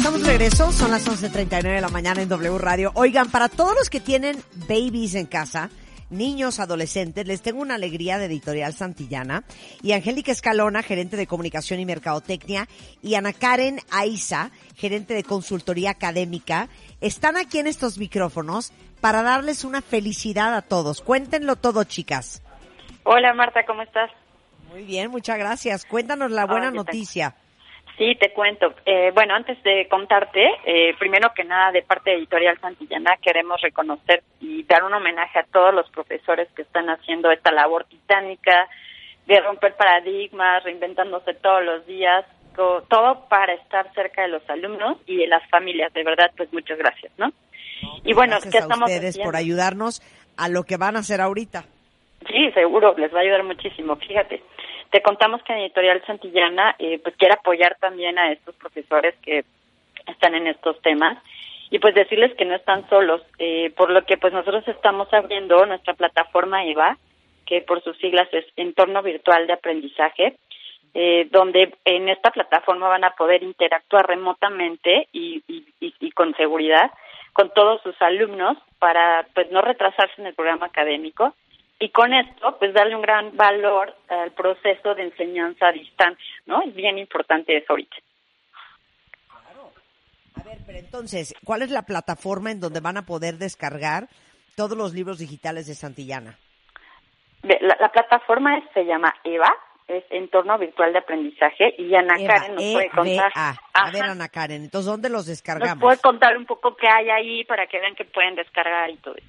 Estamos de regreso, son las 11.39 de la mañana en W Radio. Oigan, para todos los que tienen babies en casa, niños, adolescentes, les tengo una alegría de Editorial Santillana. Y Angélica Escalona, gerente de comunicación y mercadotecnia, y Ana Karen Aiza, gerente de consultoría académica, están aquí en estos micrófonos para darles una felicidad a todos. Cuéntenlo todo, chicas. Hola Marta, ¿cómo estás? Muy bien, muchas gracias. Cuéntanos la buena ¿qué tal? Sí, te cuento. Eh, bueno, antes de contarte, eh, primero que nada, de parte de Editorial Santillana, queremos reconocer y dar un homenaje a todos los profesores que están haciendo esta labor titánica de romper paradigmas, reinventándose todos los días, todo para estar cerca de los alumnos y de las familias. De verdad, pues muchas gracias, ¿no? Y bueno, gracias ¿qué a estamos ustedes haciendo? por ayudarnos a lo que van a hacer ahorita. Sí, seguro, les va a ayudar muchísimo. Fíjate, te contamos que en Editorial Santillana eh, pues quiere apoyar también a estos profesores que están en estos temas y pues decirles que no están solos, eh, por lo que pues nosotros estamos abriendo nuestra plataforma EVA, que por sus siglas es Entorno Virtual de Aprendizaje, eh, donde en esta plataforma van a poder interactuar remotamente y, y, y- con seguridad con todos sus alumnos para pues no retrasarse en el programa académico y con esto pues darle un gran valor al proceso de enseñanza a distancia, ¿no? Es bien importante eso ahorita. A ver, pero entonces, ¿cuál es la plataforma en donde van a poder descargar todos los libros digitales de Santillana? La, la plataforma es- se llama EVA, es Entorno Virtual de Aprendizaje y Ana Eva, Karen nos puede contar. E-V-A. A ver. Ana Karen, entonces, ¿dónde los nos descargamos? puede contar un poco qué hay ahí para que vean que pueden descargar y todo eso.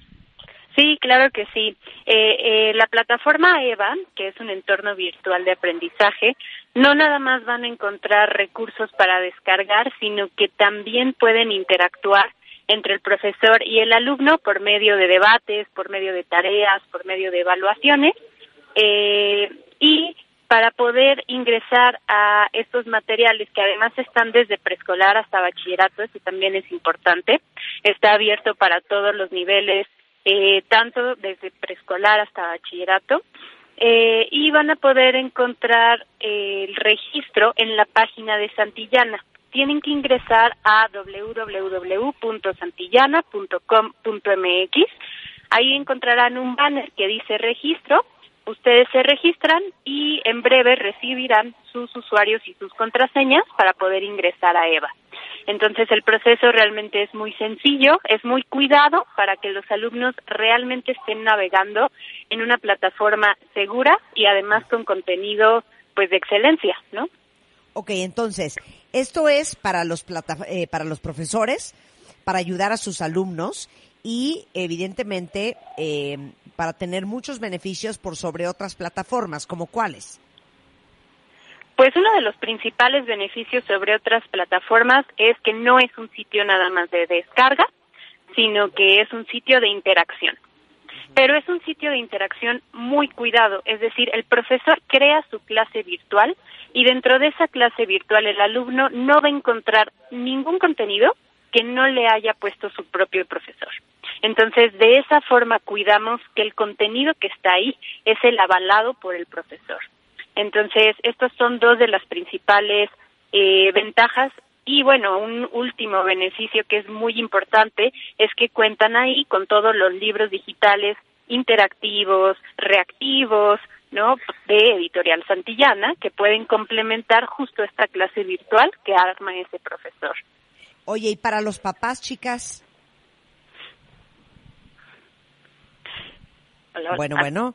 Sí, claro que sí. Eh, eh, la plataforma EVA, que es un entorno virtual de aprendizaje, no nada más van a encontrar recursos para descargar, sino que también pueden interactuar entre el profesor y el alumno por medio de debates, por medio de tareas, por medio de evaluaciones. Eh, y para poder ingresar a estos materiales que además están desde preescolar hasta bachillerato, eso también es importante, está abierto para todos los niveles, eh, tanto desde preescolar hasta bachillerato, eh, y van a poder encontrar eh, el registro en la página de Santillana. Tienen que ingresar a www.santillana.com.mx. Ahí encontrarán un banner que dice registro. Ustedes se registran y en breve recibirán sus usuarios y sus contraseñas para poder ingresar a EVA. Entonces el proceso realmente es muy sencillo, es muy cuidado para que los alumnos realmente estén navegando en una plataforma segura y además con contenido pues de excelencia, ¿no? Ok, entonces, esto es para los, plata- eh, para los profesores, para ayudar a sus alumnos y, evidentemente, eh, para tener muchos beneficios por sobre otras plataformas, como cuáles. Pues uno de los principales beneficios sobre otras plataformas es que no es un sitio nada más de descarga, sino que es un sitio de interacción. Pero es un sitio de interacción muy cuidado, es decir, el profesor crea su clase virtual y dentro de esa clase virtual el alumno no va a encontrar ningún contenido que no le haya puesto su propio profesor. Entonces, de esa forma cuidamos que el contenido que está ahí es el avalado por el profesor. Entonces, estos son dos de las principales eh, ventajas. Y bueno, un último beneficio que es muy importante es que cuentan ahí con todos los libros digitales interactivos, reactivos, ¿no? De Editorial Santillana, que pueden complementar justo esta clase virtual que arma ese profesor. Oye, ¿y para los papás, chicas? Bueno, bueno.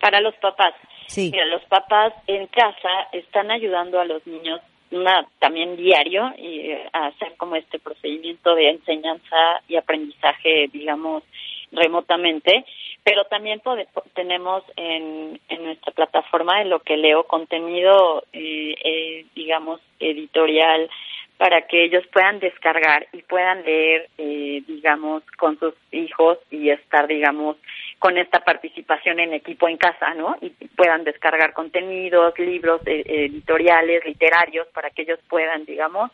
Para los papás. Sí. Mira, los papás en casa están ayudando a los niños una, también diario y eh, a hacer como este procedimiento de enseñanza y aprendizaje, digamos, remotamente, pero también pode- po- tenemos en, en nuestra plataforma en lo que leo contenido, eh, eh, digamos, editorial para que ellos puedan descargar y puedan leer, eh, digamos, con sus hijos y estar, digamos, con esta participación en equipo en casa, ¿no? Y puedan descargar contenidos, libros eh, editoriales, literarios, para que ellos puedan, digamos,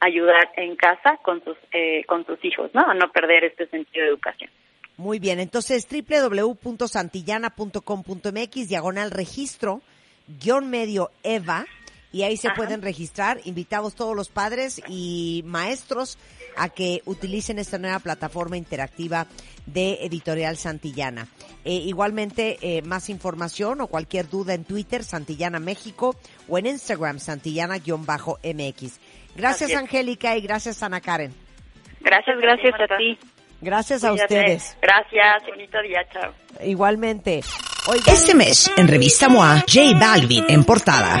ayudar en casa con sus eh, con sus hijos, ¿no? A no perder este sentido de educación. Muy bien, entonces www.santillana.com.mx, diagonal registro, guion medio Eva, y ahí se pueden registrar. Invitamos todos los padres y maestros a que utilicen esta nueva plataforma interactiva de Editorial Santillana. Eh, igualmente, eh, más información o cualquier duda en Twitter, Santillana México, o en Instagram, Santillana-MX. Gracias, Angélica, y gracias, Ana Karen. Gracias, gracias a ti. Gracias a ustedes. Gracias, bonito día, chao. Igualmente. Este mes, en Revista MOA, J Balvin en portada.